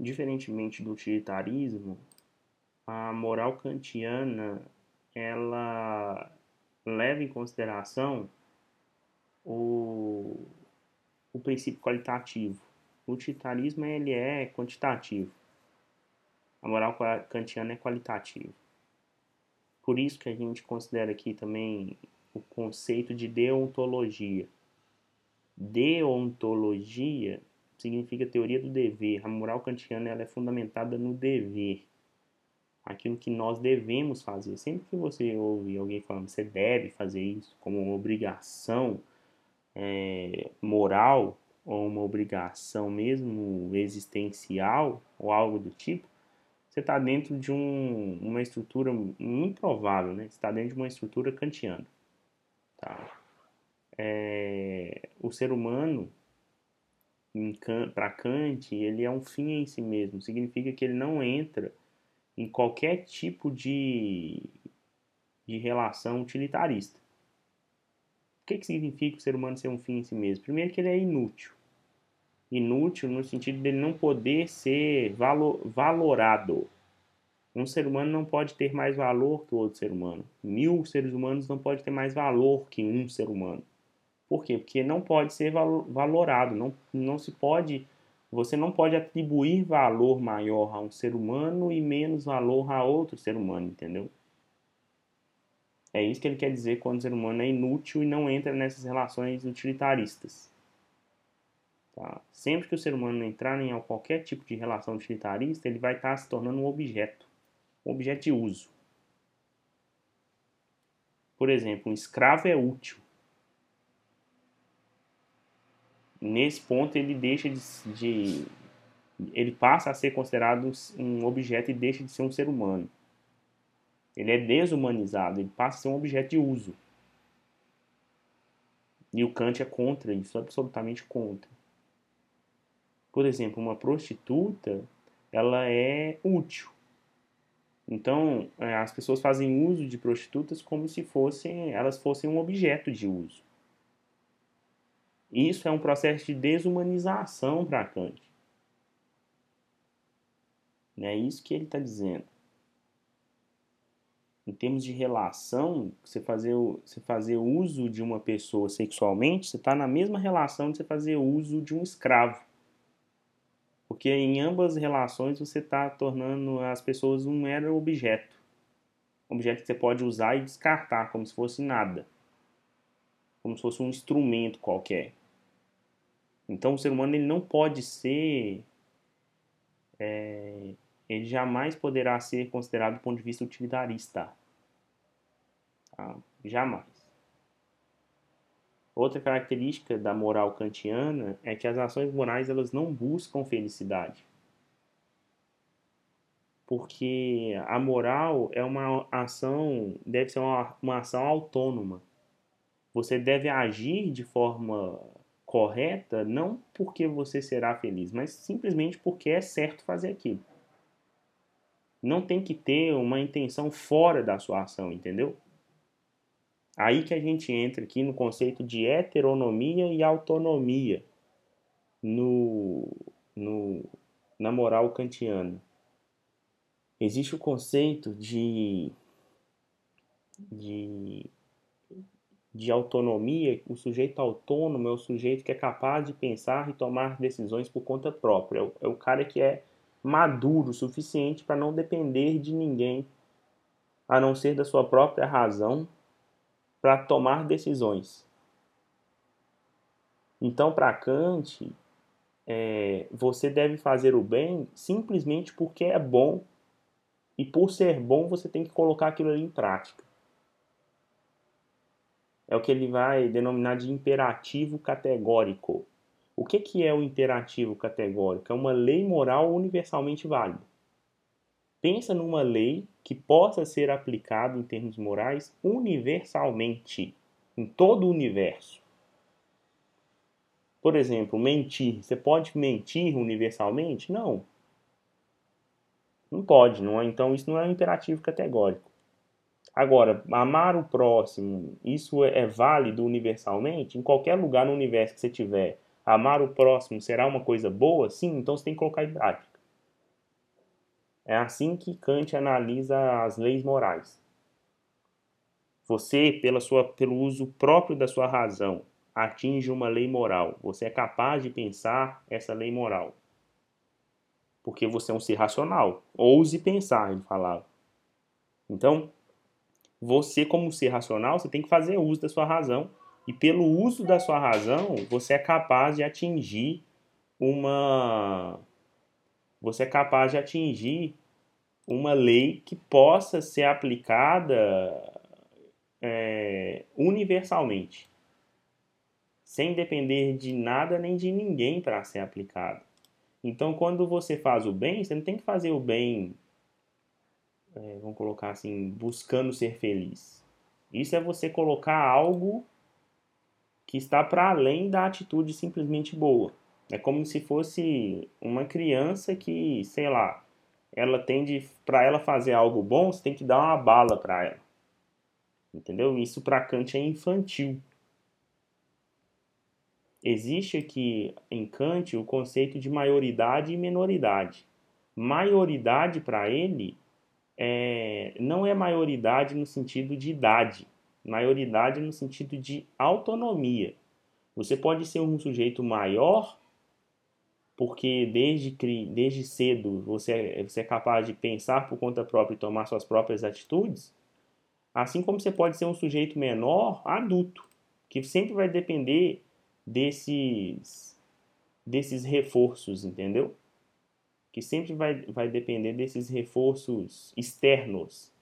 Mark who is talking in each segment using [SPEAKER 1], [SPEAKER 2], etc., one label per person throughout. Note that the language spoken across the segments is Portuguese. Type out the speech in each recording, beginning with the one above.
[SPEAKER 1] diferentemente do utilitarismo, a moral kantiana ela leva em consideração o, o princípio qualitativo. O utilitarismo ele é quantitativo. A moral kantiana é qualitativa. Por isso que a gente considera aqui também o conceito de deontologia. Deontologia significa teoria do dever. A moral kantiana ela é fundamentada no dever. Aquilo que nós devemos fazer. Sempre que você ouve alguém falando você deve fazer isso como uma obrigação é, moral ou uma obrigação mesmo existencial ou algo do tipo, você está dentro de um, uma estrutura improvável, né? Você está dentro de uma estrutura kantiana. Tá? É, o ser humano, para Kant, ele é um fim em si mesmo. Significa que ele não entra em qualquer tipo de, de relação utilitarista. O que, que significa o ser humano ser um fim em si mesmo? Primeiro que ele é inútil inútil no sentido dele não poder ser valor, valorado. Um ser humano não pode ter mais valor que o outro ser humano. Mil seres humanos não pode ter mais valor que um ser humano. Por quê? Porque não pode ser valorado, não, não se pode, você não pode atribuir valor maior a um ser humano e menos valor a outro ser humano, entendeu? É isso que ele quer dizer quando o ser humano é inútil e não entra nessas relações utilitaristas. Tá? Sempre que o ser humano entrar em qualquer tipo de relação utilitarista, ele vai estar se tornando um objeto, um objeto de uso. Por exemplo, um escravo é útil. Nesse ponto ele deixa de, de ele passa a ser considerado um objeto e deixa de ser um ser humano. Ele é desumanizado, ele passa a ser um objeto de uso. E o Kant é contra isso, absolutamente contra. Por exemplo, uma prostituta, ela é útil. Então, é, as pessoas fazem uso de prostitutas como se fossem, elas fossem um objeto de uso. Isso é um processo de desumanização para Kant. É isso que ele está dizendo. Em termos de relação, você fazer, você fazer uso de uma pessoa sexualmente, você está na mesma relação de você fazer uso de um escravo. Porque em ambas relações você está tornando as pessoas um mero objeto. Um objeto que você pode usar e descartar, como se fosse nada. Como se fosse um instrumento qualquer. Então o ser humano ele não pode ser. É, ele jamais poderá ser considerado do ponto de vista utilitarista. Tá? Jamais. Outra característica da moral kantiana é que as ações morais elas não buscam felicidade. Porque a moral é uma ação, deve ser uma, uma ação autônoma. Você deve agir de forma correta não porque você será feliz, mas simplesmente porque é certo fazer aquilo. Não tem que ter uma intenção fora da sua ação, entendeu? Aí que a gente entra aqui no conceito de heteronomia e autonomia no, no, na moral kantiana. Existe o conceito de, de, de autonomia, o sujeito autônomo é o sujeito que é capaz de pensar e tomar decisões por conta própria. É o, é cara que é maduro o suficiente para não depender de ninguém, a não ser da sua própria razão para tomar decisões. Então, para Kant, é, você deve fazer o bem simplesmente porque é bom e por ser bom você tem que colocar aquilo ali em prática. É o que ele vai denominar de imperativo categórico. O que, que é o imperativo categórico? É uma lei moral universalmente válida. Pensa numa lei que possa ser aplicada em termos morais universalmente, em todo o universo. Por exemplo, mentir. Você pode mentir universalmente? Não. Não pode, não é? Então isso não é um imperativo categórico. Agora, amar o próximo, isso é, é válido universalmente? Em qualquer lugar no universo que você tiver, amar o próximo será uma coisa boa? Sim, então você tem que colocar em prática. É assim que Kant analisa as leis morais. Você, pela sua, pelo uso próprio da sua razão, atinge uma lei moral. Você é capaz de pensar essa lei moral. Porque você é um ser racional. Ouse pensar, ele falava. Então, você, como ser racional, você tem que fazer uso da sua razão. E pelo uso da sua razão, você é capaz de atingir uma. Você é capaz de atingir uma lei que possa ser aplicada é, universalmente, sem depender de nada nem de ninguém para ser aplicada. Então, quando você faz o bem, você não tem que fazer o bem, é, vamos colocar assim, buscando ser feliz. Isso é você colocar algo que está para além da atitude simplesmente boa. É como se fosse uma criança que, sei lá, ela tende para ela fazer algo bom, você tem que dar uma bala para ela. Entendeu? Isso para Kant é infantil. Existe aqui em Kant o conceito de maioridade e menoridade. Maioridade para ele é, não é maioridade no sentido de idade, maioridade no sentido de autonomia. Você pode ser um sujeito maior porque desde, desde cedo você é, você é capaz de pensar por conta própria e tomar suas próprias atitudes, assim como você pode ser um sujeito menor, adulto, que sempre vai depender desses, desses reforços, entendeu? Que sempre vai, vai depender desses reforços externos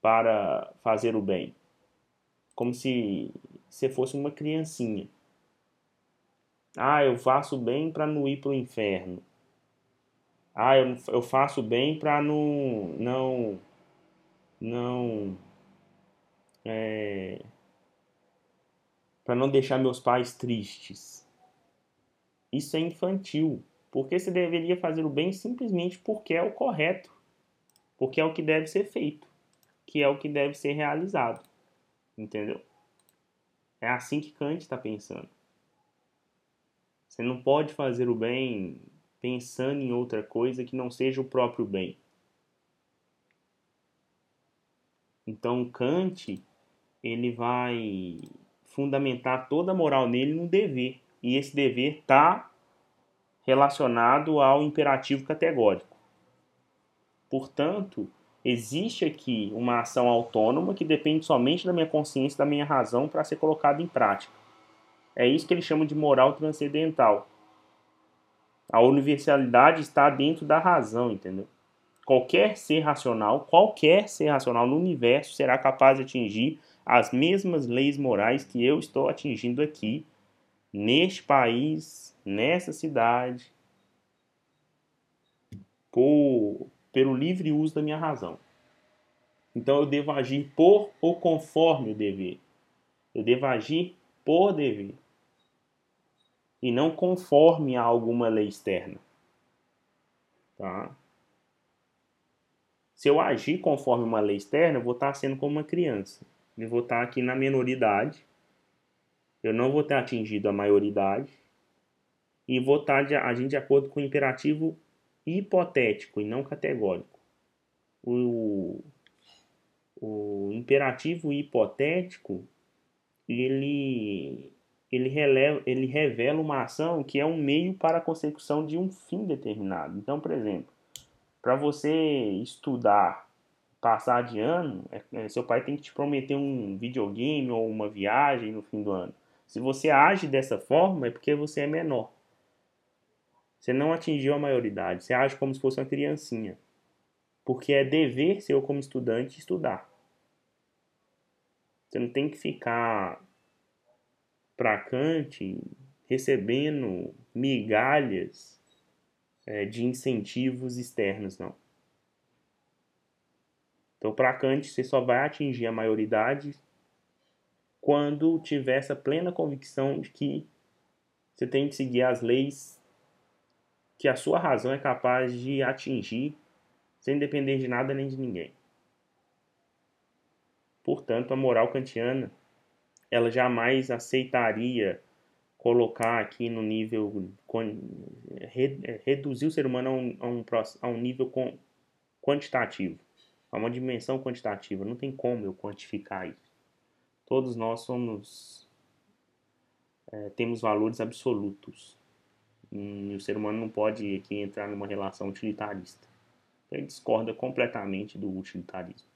[SPEAKER 1] para fazer o bem. Como se você fosse uma criancinha. Ah, eu faço bem para não ir para o inferno. Ah, eu, eu faço bem para não não não é, para não deixar meus pais tristes. Isso é infantil, porque você deveria fazer o bem simplesmente porque é o correto, porque é o que deve ser feito, que é o que deve ser realizado, entendeu? É assim que Kant está pensando. Você não pode fazer o bem pensando em outra coisa que não seja o próprio bem. Então Kant ele vai fundamentar toda a moral nele no dever e esse dever está relacionado ao imperativo categórico. Portanto, existe aqui uma ação autônoma que depende somente da minha consciência, da minha razão para ser colocada em prática. É isso que ele chama de moral transcendental. A universalidade está dentro da razão, entendeu? Qualquer ser racional, qualquer ser racional no universo será capaz de atingir as mesmas leis morais que eu estou atingindo aqui, neste país, nessa cidade, por, pelo livre uso da minha razão. Então eu devo agir por ou conforme o dever. Eu devo agir por dever e não conforme a alguma lei externa. Tá? Se eu agir conforme uma lei externa, eu vou estar sendo como uma criança. Eu vou estar aqui na menoridade. Eu não vou ter atingido a maioridade. E vou estar agindo de acordo com o imperativo hipotético e não categórico. O, o imperativo hipotético ele ele, releva, ele revela uma ação que é um meio para a consecução de um fim determinado. Então, por exemplo, para você estudar, passar de ano, é, é, seu pai tem que te prometer um videogame ou uma viagem no fim do ano. Se você age dessa forma, é porque você é menor. Você não atingiu a maioridade. Você age como se fosse uma criancinha. Porque é dever seu como estudante estudar. Você não tem que ficar para Kant recebendo migalhas é, de incentivos externos, não. Então, para Kant, você só vai atingir a maioridade quando tiver essa plena convicção de que você tem que seguir as leis que a sua razão é capaz de atingir sem depender de nada nem de ninguém. Portanto, a moral kantiana ela jamais aceitaria colocar aqui no nível reduzir o ser humano a um, a um, a um nível quantitativo. É uma dimensão quantitativa. Não tem como eu quantificar isso. Todos nós somos é, temos valores absolutos. E o ser humano não pode aqui entrar numa relação utilitarista. Ele discorda completamente do utilitarismo.